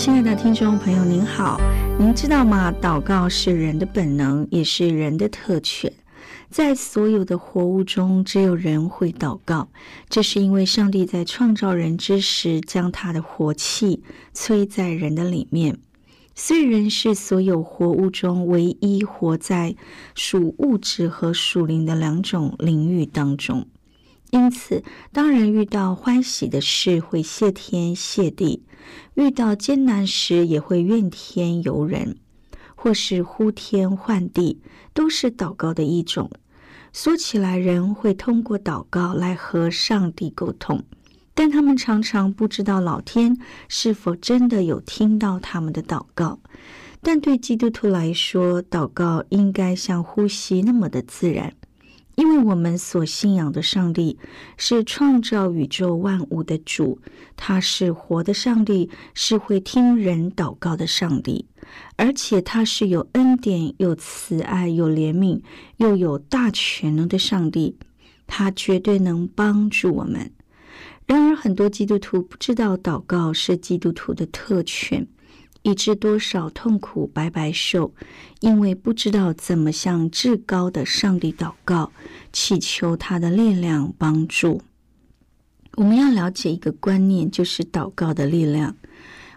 亲爱的听众朋友，您好，您知道吗？祷告是人的本能，也是人的特权。在所有的活物中，只有人会祷告。这是因为上帝在创造人之时，将他的活气催在人的里面。虽人是所有活物中唯一活在属物质和属灵的两种领域当中，因此，当人遇到欢喜的事，会谢天谢地；遇到艰难时，也会怨天尤人。或是呼天唤地，都是祷告的一种。说起来，人会通过祷告来和上帝沟通，但他们常常不知道老天是否真的有听到他们的祷告。但对基督徒来说，祷告应该像呼吸那么的自然。因为我们所信仰的上帝是创造宇宙万物的主，他是活的上帝，是会听人祷告的上帝，而且他是有恩典、有慈爱、有怜悯，又有大全能的上帝，他绝对能帮助我们。然而，很多基督徒不知道祷告是基督徒的特权。以致多少痛苦白白受，因为不知道怎么向至高的上帝祷告，祈求他的力量帮助。我们要了解一个观念，就是祷告的力量。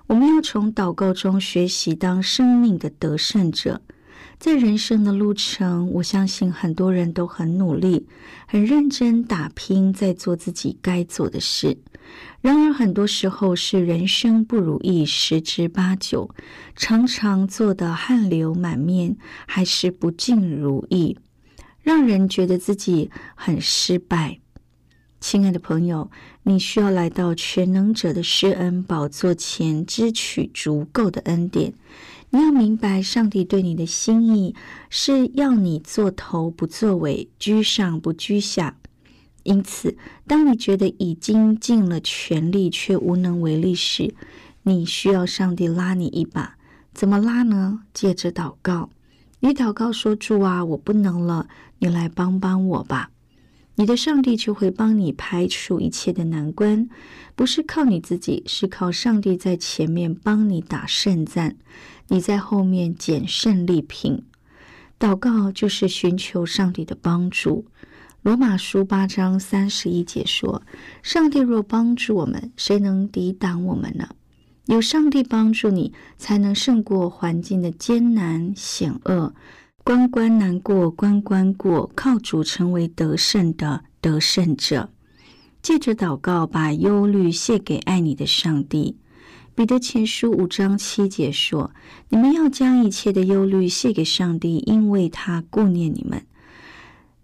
我们要从祷告中学习当生命的得胜者。在人生的路程，我相信很多人都很努力、很认真打拼，在做自己该做的事。然而，很多时候是人生不如意十之八九，常常做的汗流满面，还是不尽如意，让人觉得自己很失败。亲爱的朋友，你需要来到全能者的施恩宝座前，支取足够的恩典。你要明白，上帝对你的心意是要你做头不作尾，居上不居下。因此，当你觉得已经尽了全力却无能为力时，你需要上帝拉你一把。怎么拉呢？借着祷告，你祷告说：“主啊，我不能了，你来帮帮我吧。”你的上帝就会帮你排除一切的难关，不是靠你自己，是靠上帝在前面帮你打胜战，你在后面捡胜利品。祷告就是寻求上帝的帮助。罗马书八章三十一节说：“上帝若帮助我们，谁能抵挡我们呢？有上帝帮助你，才能胜过环境的艰难险恶，关关难过关关过，靠主成为得胜的得胜者。借着祷告，把忧虑卸给爱你的上帝。”彼得前书五章七节说：“你们要将一切的忧虑卸给上帝，因为他顾念你们。”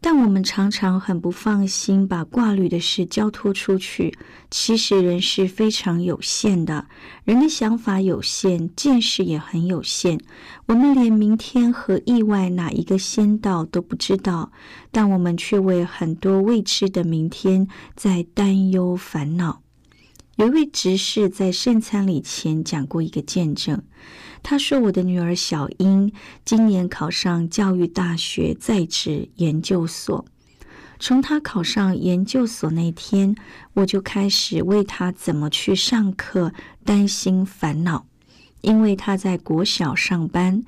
但我们常常很不放心，把挂虑的事交托出去。其实人是非常有限的，人的想法有限，见识也很有限。我们连明天和意外哪一个先到都不知道，但我们却为很多未知的明天在担忧烦恼。有一位执事在圣餐礼前讲过一个见证。他说：“我的女儿小英今年考上教育大学在职研究所。从她考上研究所那天，我就开始为她怎么去上课担心烦恼。因为她在国小上班，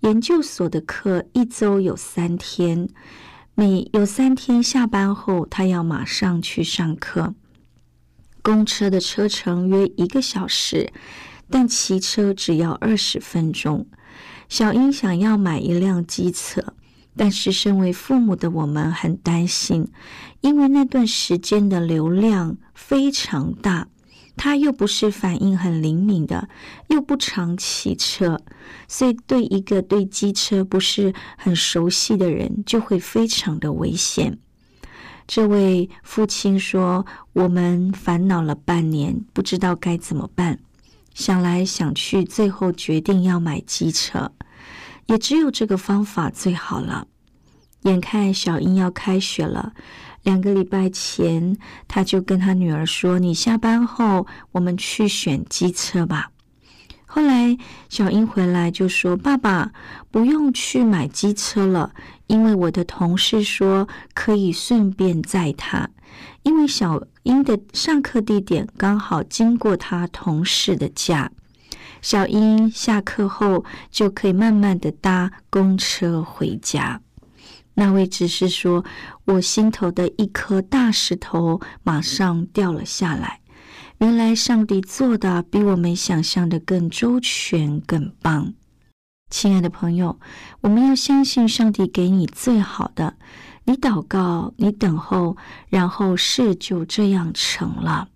研究所的课一周有三天，每有三天下班后，她要马上去上课。公车的车程约一个小时，但骑车只要二十分钟。小英想要买一辆机车，但是身为父母的我们很担心，因为那段时间的流量非常大。他又不是反应很灵敏的，又不常骑车，所以对一个对机车不是很熟悉的人，就会非常的危险。这位父亲说：“我们烦恼了半年，不知道该怎么办。想来想去，最后决定要买机车，也只有这个方法最好了。眼看小英要开学了。”两个礼拜前，他就跟他女儿说：“你下班后，我们去选机车吧。”后来小英回来就说：“爸爸，不用去买机车了，因为我的同事说可以顺便载他，因为小英的上课地点刚好经过他同事的家，小英下课后就可以慢慢的搭公车回家。”那位只是说，我心头的一颗大石头马上掉了下来。原来上帝做的比我们想象的更周全、更棒。亲爱的朋友，我们要相信上帝给你最好的。你祷告，你等候，然后事就这样成了。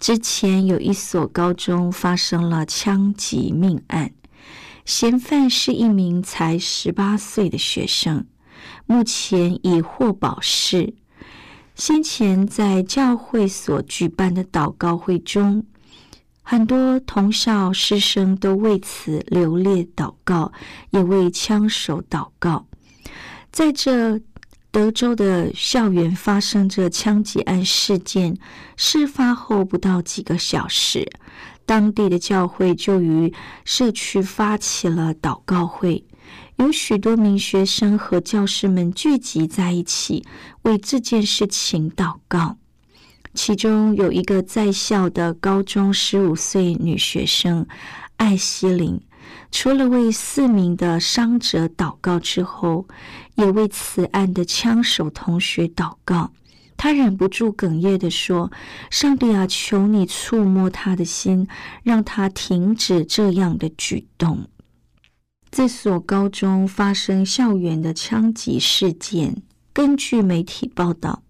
之前有一所高中发生了枪击命案。嫌犯是一名才十八岁的学生，目前已获保释。先前在教会所举办的祷告会中，很多同校师生都为此流泪祷告，也为枪手祷告。在这德州的校园发生着枪击案事件，事发后不到几个小时。当地的教会就于社区发起了祷告会，有许多名学生和教师们聚集在一起为这件事情祷告。其中有一个在校的高中十五岁女学生艾希琳，除了为四名的伤者祷告之后，也为此案的枪手同学祷告。他忍不住哽咽的说：“上帝啊，求你触摸他的心，让他停止这样的举动。”这所高中发生校园的枪击事件，根据媒体报道，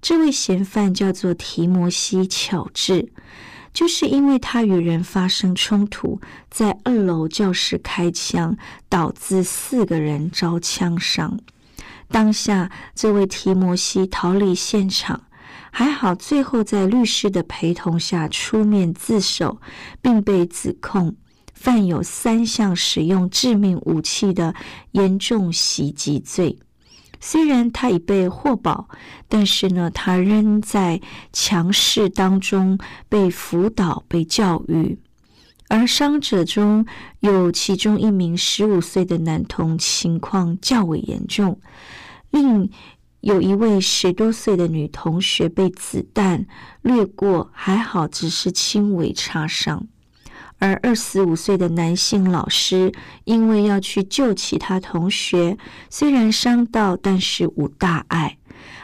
这位嫌犯叫做提摩西·乔治，就是因为他与人发生冲突，在二楼教室开枪，导致四个人遭枪伤。当下，这位提摩西逃离现场，还好，最后在律师的陪同下出面自首，并被指控犯有三项使用致命武器的严重袭击罪。虽然他已被获保，但是呢，他仍在强势当中被辅导、被教育。而伤者中有其中一名十五岁的男童，情况较为严重。另有一位十多岁的女同学被子弹掠过，还好只是轻微擦伤。而二十五岁的男性老师因为要去救其他同学，虽然伤到，但是无大碍。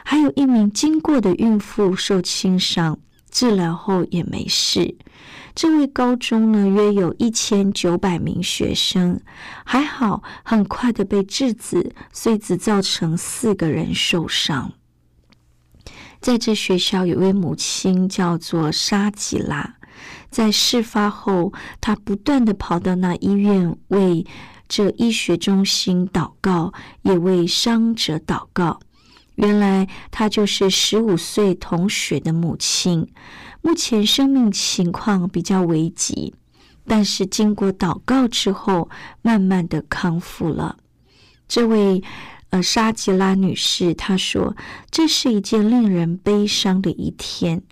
还有一名经过的孕妇受轻伤，治疗后也没事。这位高中呢，约有一千九百名学生，还好很快的被制止，虽只造成四个人受伤。在这学校，有位母亲叫做沙吉拉，在事发后，她不断的跑到那医院为这医学中心祷告，也为伤者祷告。原来，她就是十五岁同学的母亲。目前生命情况比较危急，但是经过祷告之后，慢慢的康复了。这位呃沙吉拉女士她说：“这是一件令人悲伤的一天。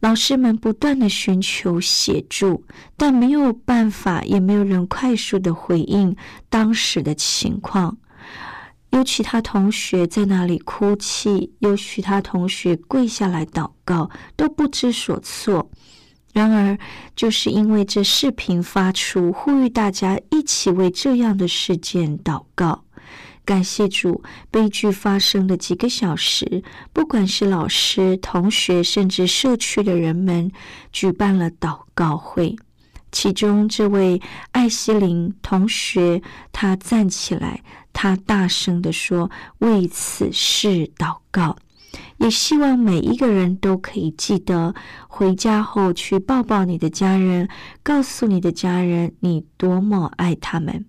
老师们不断的寻求协助，但没有办法，也没有人快速的回应当时的情况。”有其他同学在那里哭泣，有其他同学跪下来祷告，都不知所措。然而，就是因为这视频发出，呼吁大家一起为这样的事件祷告，感谢主，悲剧发生的几个小时，不管是老师、同学，甚至社区的人们，举办了祷告会。其中这位艾希林同学，他站起来，他大声地说：“为此事祷告。”也希望每一个人都可以记得，回家后去抱抱你的家人，告诉你的家人你多么爱他们。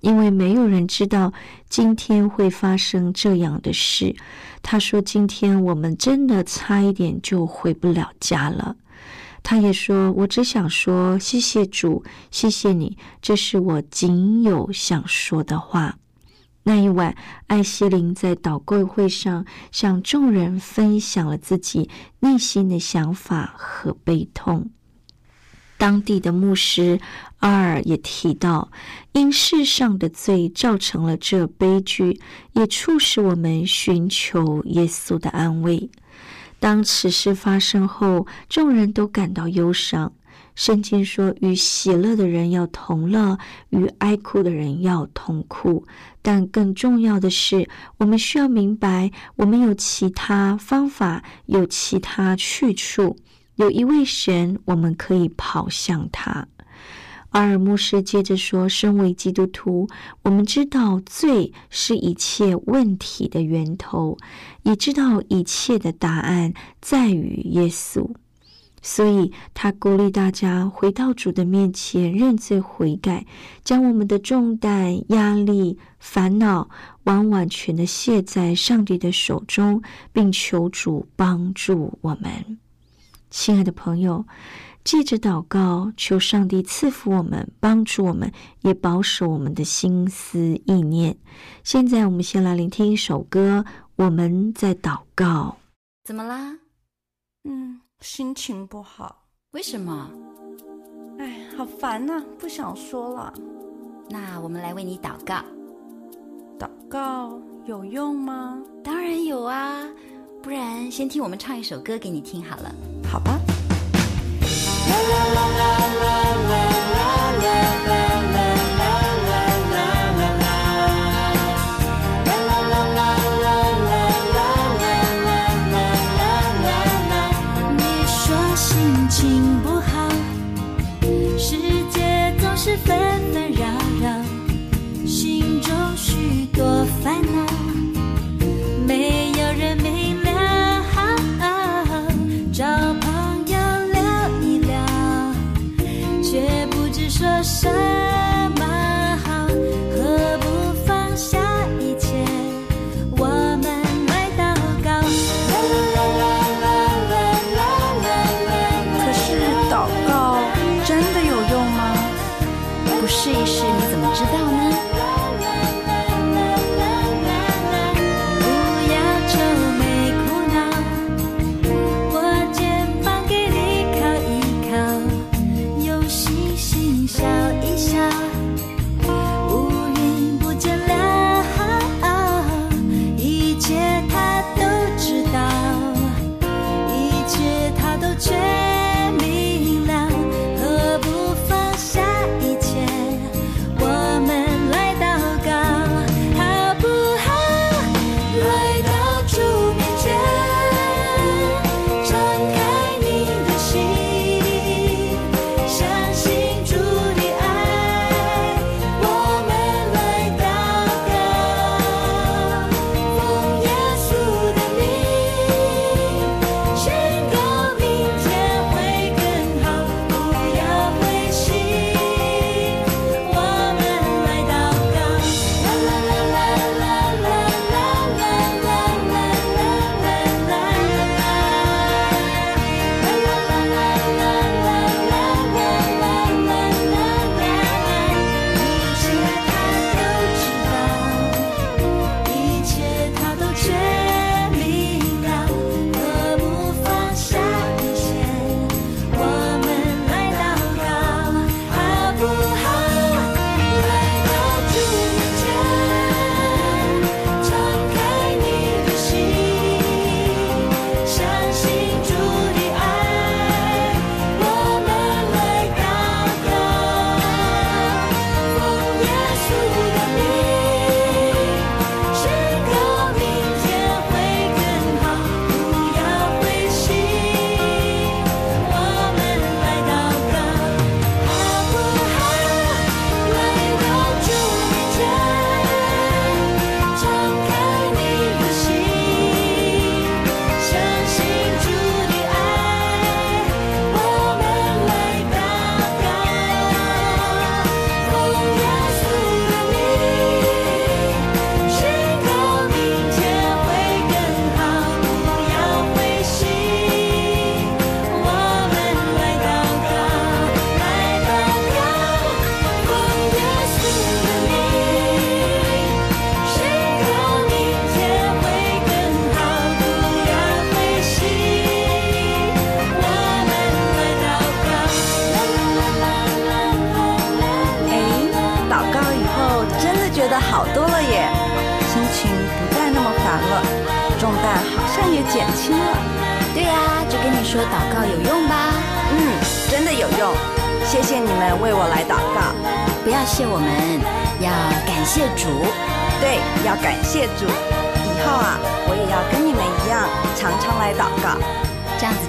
因为没有人知道今天会发生这样的事。他说：“今天我们真的差一点就回不了家了。”他也说：“我只想说谢谢主，谢谢你，这是我仅有想说的话。”那一晚，艾希林在祷告会上向众人分享了自己内心的想法和悲痛。当地的牧师阿尔也提到，因世上的罪造成了这悲剧，也促使我们寻求耶稣的安慰。当此事发生后，众人都感到忧伤。圣经说：“与喜乐的人要同乐，与哀哭的人要同哭。”但更重要的是，我们需要明白，我们有其他方法，有其他去处。有一位神，我们可以跑向他。阿尔牧师接着说：“身为基督徒，我们知道罪是一切问题的源头，也知道一切的答案在于耶稣。所以，他鼓励大家回到主的面前认罪悔改，将我们的重担、压力、烦恼完完全的卸在上帝的手中，并求主帮助我们。亲爱的朋友。”记着祷告，求上帝赐福我们，帮助我们，也保守我们的心思意念。现在，我们先来聆听一首歌，我们在祷告。怎么啦？嗯，心情不好。为什么？哎，好烦呐，不想说了。那我们来为你祷告。祷告有用吗？当然有啊，不然先听我们唱一首歌给你听好了。好吧。你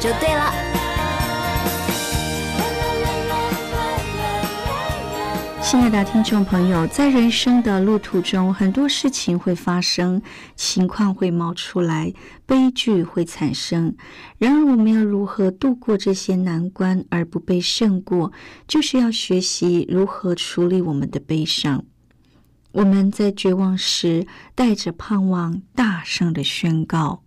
就对了。亲爱的听众朋友，在人生的路途中，很多事情会发生，情况会冒出来，悲剧会产生。然而，我们要如何度过这些难关而不被胜过，就是要学习如何处理我们的悲伤。我们在绝望时，带着盼望，大声的宣告。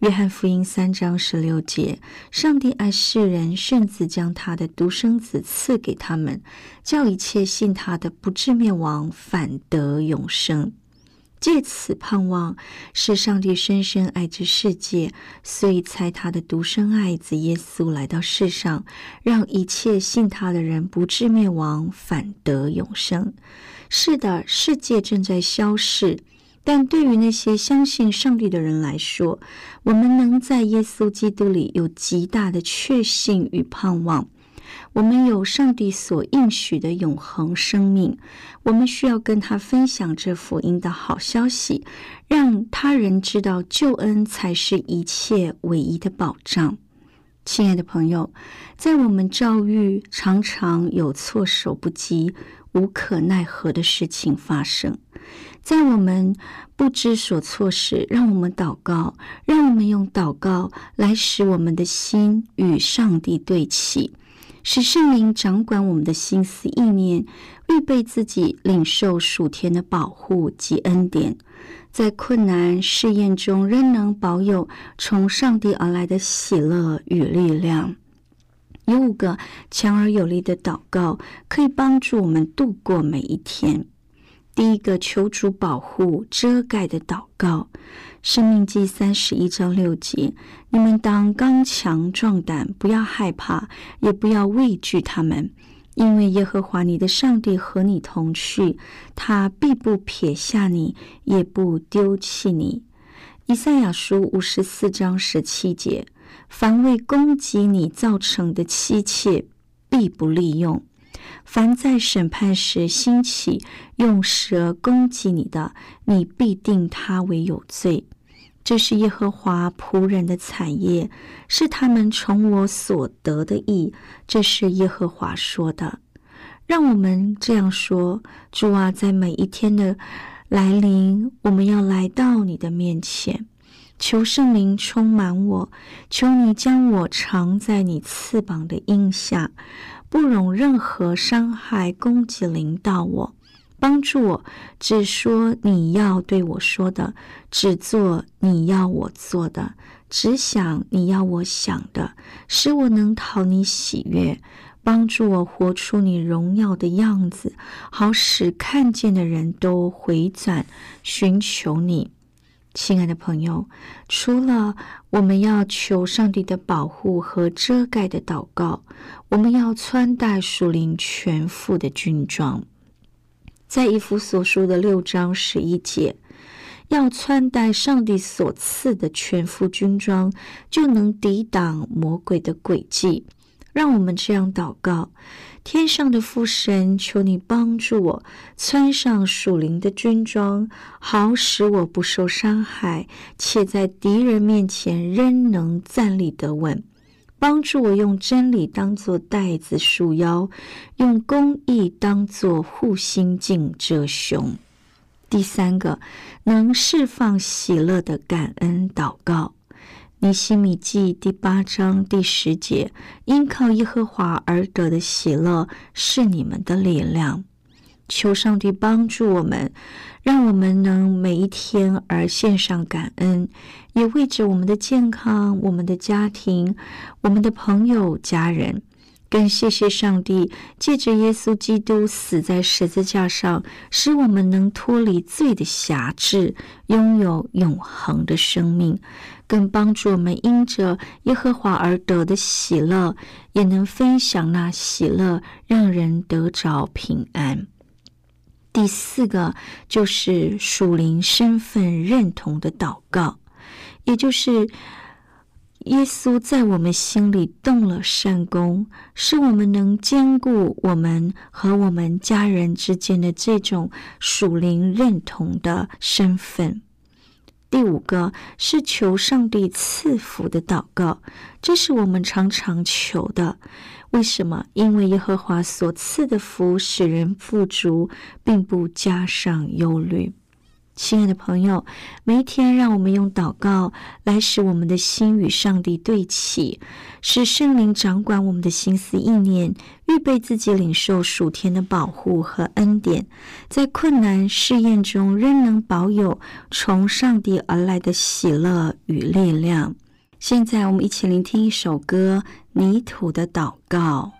约翰福音三章十六节：上帝爱世人，甚至将他的独生子赐给他们，叫一切信他的不至灭亡，反得永生。借此盼望，是上帝深深爱这世界，所以才他的独生爱子耶稣来到世上，让一切信他的人不至灭亡，反得永生。是的，世界正在消逝。但对于那些相信上帝的人来说，我们能在耶稣基督里有极大的确信与盼望。我们有上帝所应许的永恒生命，我们需要跟他分享这福音的好消息，让他人知道救恩才是一切唯一的保障。亲爱的朋友，在我们遭遇常常有措手不及、无可奈何的事情发生。在我们不知所措时，让我们祷告，让我们用祷告来使我们的心与上帝对齐，使圣灵掌管我们的心思意念，预备自己领受属天的保护及恩典，在困难试验中仍能保有从上帝而来的喜乐与力量。有五个强而有力的祷告，可以帮助我们度过每一天。第一个求主保护遮盖的祷告，《生命记》三十一章六节：你们当刚强壮胆，不要害怕，也不要畏惧他们，因为耶和华你的上帝和你同去，他必不撇下你，也不丢弃你。以赛亚书五十四章十七节：凡为攻击你造成的妻妾，必不利用。凡在审判时兴起用蛇攻击你的，你必定他为有罪。这是耶和华仆人的产业，是他们从我所得的意。这是耶和华说的。让我们这样说：主啊，在每一天的来临，我们要来到你的面前，求圣灵充满我，求你将我藏在你翅膀的荫下。不容任何伤害攻击领导我，帮助我只说你要对我说的，只做你要我做的，只想你要我想的，使我能讨你喜悦。帮助我活出你荣耀的样子，好使看见的人都回转寻求你。亲爱的朋友，除了我们要求上帝的保护和遮盖的祷告，我们要穿戴属灵全副的军装。在以弗所书的六章十一节，要穿戴上帝所赐的全副军装，就能抵挡魔鬼的诡计。让我们这样祷告。天上的父神，求你帮助我穿上属灵的军装，好使我不受伤害，且在敌人面前仍能站立得稳。帮助我用真理当作带子束腰，用公义当作护心镜遮胸。第三个，能释放喜乐的感恩祷告。尼西米记第八章第十节：因靠耶和华而得的喜乐是你们的力量。求上帝帮助我们，让我们能每一天而献上感恩，也为着我们的健康、我们的家庭、我们的朋友、家人。更谢谢上帝，借着耶稣基督死在十字架上，使我们能脱离罪的辖制，拥有永恒的生命。更帮助我们因着耶和华而得的喜乐，也能分享那喜乐，让人得着平安。第四个就是属灵身份认同的祷告，也就是耶稣在我们心里动了善功，是我们能兼顾我们和我们家人之间的这种属灵认同的身份。第五个是求上帝赐福的祷告，这是我们常常求的。为什么？因为耶和华所赐的福使人富足，并不加上忧虑。亲爱的朋友，每一天，让我们用祷告来使我们的心与上帝对齐，使圣灵掌管我们的心思意念，预备自己领受属天的保护和恩典，在困难试验中仍能保有从上帝而来的喜乐与力量。现在，我们一起聆听一首歌《泥土的祷告》。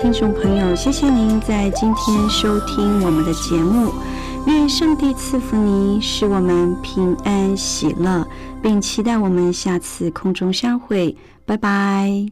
听众朋友，谢谢您在今天收听我们的节目。愿上帝赐福您，使我们平安喜乐，并期待我们下次空中相会。拜拜。